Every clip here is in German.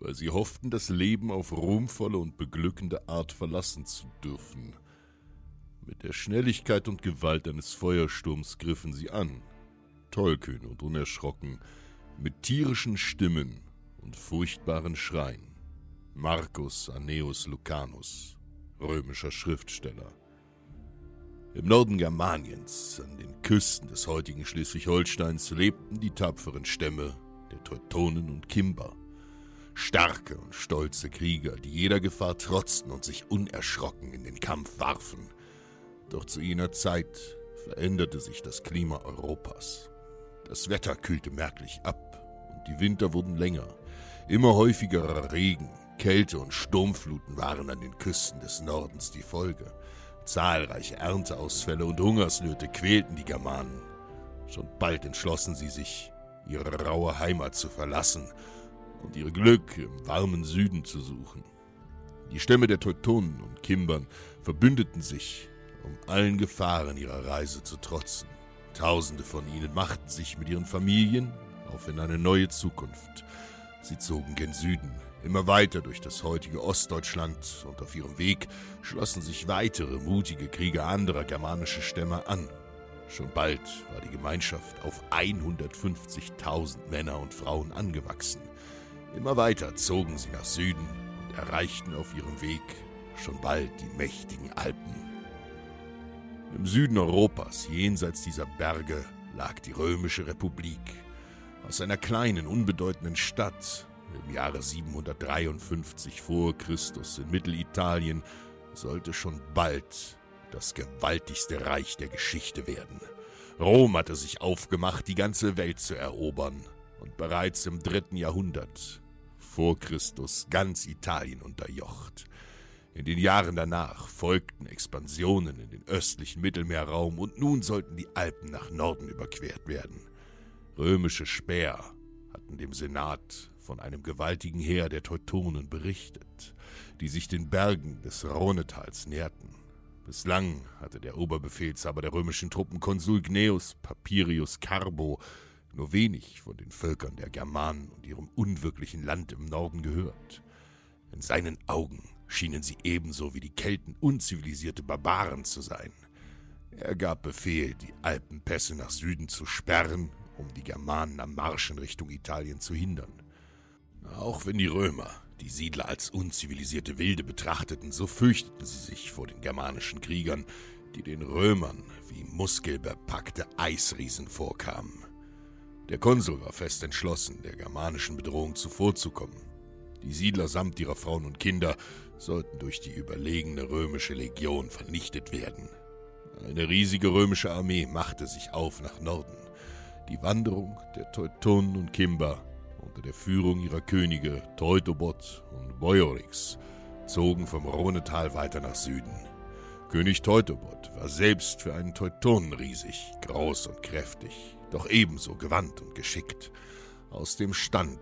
weil sie hofften, das Leben auf ruhmvolle und beglückende Art verlassen zu dürfen. Mit der Schnelligkeit und Gewalt eines Feuersturms griffen sie an, tollkühn und unerschrocken, mit tierischen Stimmen und furchtbaren Schreien. Marcus Anneus Lucanus, römischer Schriftsteller. Im Norden Germaniens, an den Küsten des heutigen Schleswig-Holsteins, lebten die tapferen Stämme der Teutonen und Kimber. Starke und stolze Krieger, die jeder Gefahr trotzten und sich unerschrocken in den Kampf warfen. Doch zu jener Zeit veränderte sich das Klima Europas. Das Wetter kühlte merklich ab und die Winter wurden länger. Immer häufigerer Regen, Kälte und Sturmfluten waren an den Küsten des Nordens die Folge. Zahlreiche Ernteausfälle und Hungersnöte quälten die Germanen. Schon bald entschlossen sie sich, ihre raue Heimat zu verlassen und ihr Glück im warmen Süden zu suchen. Die Stämme der Teutonen und Kimbern verbündeten sich, um allen Gefahren ihrer Reise zu trotzen. Tausende von ihnen machten sich mit ihren Familien auf in eine neue Zukunft. Sie zogen gen Süden, immer weiter durch das heutige Ostdeutschland, und auf ihrem Weg schlossen sich weitere mutige Krieger anderer germanischer Stämme an. Schon bald war die Gemeinschaft auf 150.000 Männer und Frauen angewachsen. Immer weiter zogen sie nach Süden und erreichten auf ihrem Weg schon bald die mächtigen Alpen. Im Süden Europas, jenseits dieser Berge, lag die Römische Republik. Aus einer kleinen, unbedeutenden Stadt im Jahre 753 vor Christus in Mittelitalien sollte schon bald das gewaltigste Reich der Geschichte werden. Rom hatte sich aufgemacht, die ganze Welt zu erobern und bereits im dritten Jahrhundert vor Christus ganz Italien unterjocht. In den Jahren danach folgten Expansionen in den östlichen Mittelmeerraum und nun sollten die Alpen nach Norden überquert werden. Römische Späher hatten dem Senat von einem gewaltigen Heer der Teutonen berichtet, die sich den Bergen des Rhonetals näherten. Bislang hatte der Oberbefehlshaber der römischen Truppen Konsul Gnaeus Papirius Carbo nur wenig von den Völkern der Germanen und ihrem unwirklichen Land im Norden gehört. In seinen Augen schienen sie ebenso wie die Kelten unzivilisierte Barbaren zu sein. Er gab Befehl, die Alpenpässe nach Süden zu sperren, um die Germanen am Marsch in Richtung Italien zu hindern. Auch wenn die Römer die Siedler als unzivilisierte Wilde betrachteten, so fürchteten sie sich vor den germanischen Kriegern, die den Römern wie muskelbepackte Eisriesen vorkamen. Der Konsul war fest entschlossen, der germanischen Bedrohung zuvorzukommen. Die Siedler samt ihrer Frauen und Kinder sollten durch die überlegene römische Legion vernichtet werden. Eine riesige römische Armee machte sich auf nach Norden. Die Wanderung der Teutonen und Kimber unter der Führung ihrer Könige Teutobot und Boiorix zogen vom Rhonetal weiter nach Süden. König Teutobot war selbst für einen Teutonen riesig, groß und kräftig, doch ebenso gewandt und geschickt. Aus dem Stand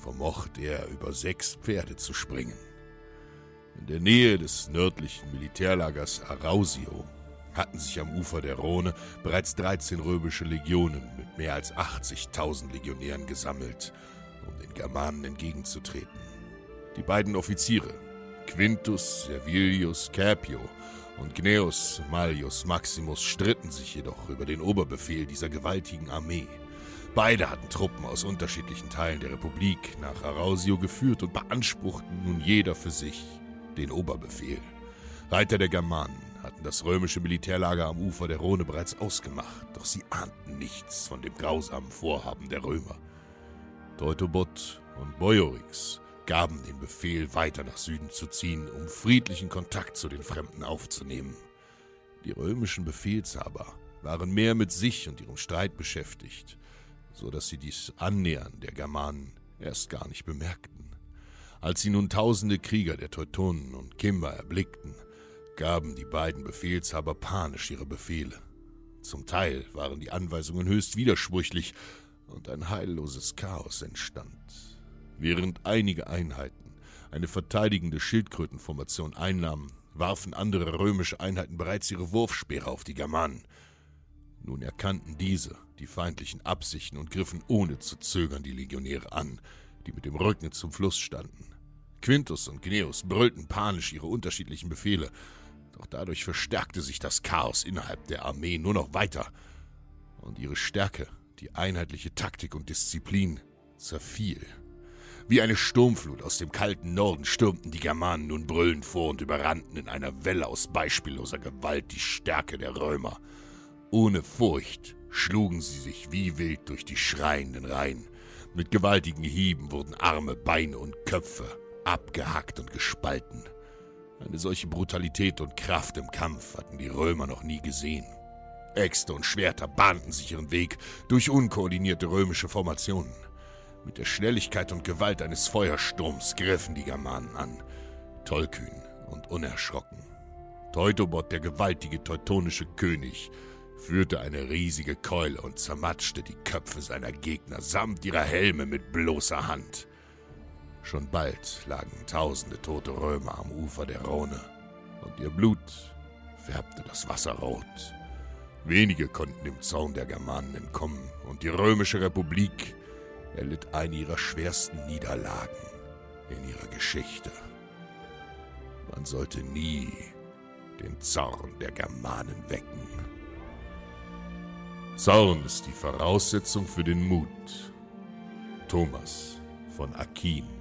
vermochte er über sechs Pferde zu springen. In der Nähe des nördlichen Militärlagers Arausio hatten sich am Ufer der Rhone bereits 13 römische Legionen mit mehr als 80.000 Legionären gesammelt, um den Germanen entgegenzutreten. Die beiden Offiziere, Quintus Servilius Capio und Gnaeus Mallius Maximus, stritten sich jedoch über den Oberbefehl dieser gewaltigen Armee. Beide hatten Truppen aus unterschiedlichen Teilen der Republik nach Arausio geführt und beanspruchten nun jeder für sich den Oberbefehl. Reiter der Germanen hatten das römische Militärlager am Ufer der Rhone bereits ausgemacht, doch sie ahnten nichts von dem grausamen Vorhaben der Römer. Teutobot und Boiorix gaben den Befehl, weiter nach Süden zu ziehen, um friedlichen Kontakt zu den Fremden aufzunehmen. Die römischen Befehlshaber waren mehr mit sich und ihrem Streit beschäftigt, so dass sie dies Annähern der Germanen erst gar nicht bemerkten. Als sie nun tausende Krieger der Teutonen und Kimber erblickten, gaben die beiden Befehlshaber panisch ihre Befehle. Zum Teil waren die Anweisungen höchst widersprüchlich und ein heilloses Chaos entstand. Während einige Einheiten eine verteidigende Schildkrötenformation einnahmen, warfen andere römische Einheiten bereits ihre Wurfspeere auf die Germanen. Nun erkannten diese die feindlichen Absichten und griffen ohne zu zögern die Legionäre an, die mit dem Rücken zum Fluss standen. Quintus und Gnaeus brüllten panisch ihre unterschiedlichen Befehle, doch dadurch verstärkte sich das Chaos innerhalb der Armee nur noch weiter, und ihre Stärke, die einheitliche Taktik und Disziplin, zerfiel. Wie eine Sturmflut aus dem kalten Norden stürmten die Germanen nun brüllend vor und überrannten in einer Welle aus beispielloser Gewalt die Stärke der Römer. Ohne Furcht schlugen sie sich wie wild durch die schreienden Reihen. Mit gewaltigen Hieben wurden Arme, Beine und Köpfe abgehackt und gespalten. Eine solche Brutalität und Kraft im Kampf hatten die Römer noch nie gesehen. Äxte und Schwerter bahnten sich ihren Weg durch unkoordinierte römische Formationen. Mit der Schnelligkeit und Gewalt eines Feuersturms griffen die Germanen an, tollkühn und unerschrocken. Teutobot, der gewaltige teutonische König, führte eine riesige Keule und zermatschte die Köpfe seiner Gegner samt ihrer Helme mit bloßer Hand. Schon bald lagen tausende tote Römer am Ufer der Rhone, und ihr Blut färbte das Wasser rot. Wenige konnten dem Zaun der Germanen entkommen, und die römische Republik erlitt eine ihrer schwersten Niederlagen in ihrer Geschichte. Man sollte nie den Zorn der Germanen wecken. Zorn ist die Voraussetzung für den Mut. Thomas von Aquin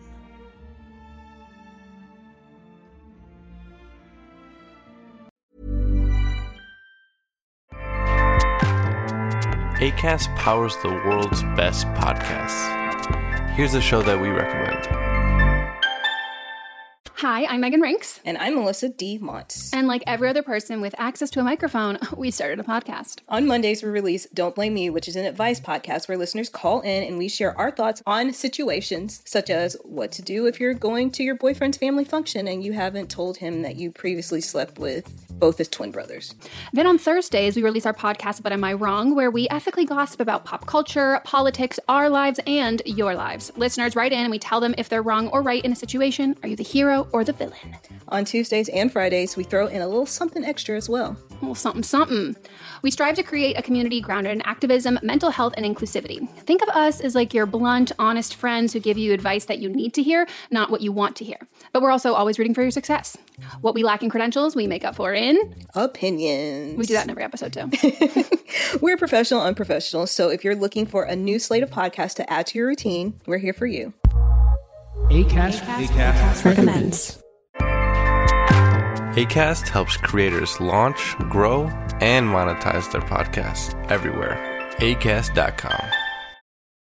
ACAST powers the world's best podcasts. Here's a show that we recommend. Hi, I'm Megan Rinks. And I'm Melissa D. Montz. And like every other person with access to a microphone, we started a podcast. On Mondays, we release Don't Blame Me, which is an advice podcast where listeners call in and we share our thoughts on situations such as what to do if you're going to your boyfriend's family function and you haven't told him that you previously slept with both as twin brothers. Then on Thursdays, we release our podcast, But Am I Wrong, where we ethically gossip about pop culture, politics, our lives, and your lives. Listeners write in and we tell them if they're wrong or right in a situation. Are you the hero or the villain? On Tuesdays and Fridays, we throw in a little something extra as well. Well, something, something. We strive to create a community grounded in activism, mental health, and inclusivity. Think of us as like your blunt, honest friends who give you advice that you need to hear, not what you want to hear. But we're also always rooting for your success. What we lack in credentials, we make up for in opinions. We do that in every episode too. we're professional, unprofessional. So if you're looking for a new slate of podcasts to add to your routine, we're here for you. ACAST, ACAST, ACAST recommends. ACAST helps creators launch, grow, and monetize their podcasts everywhere. ACAST.com.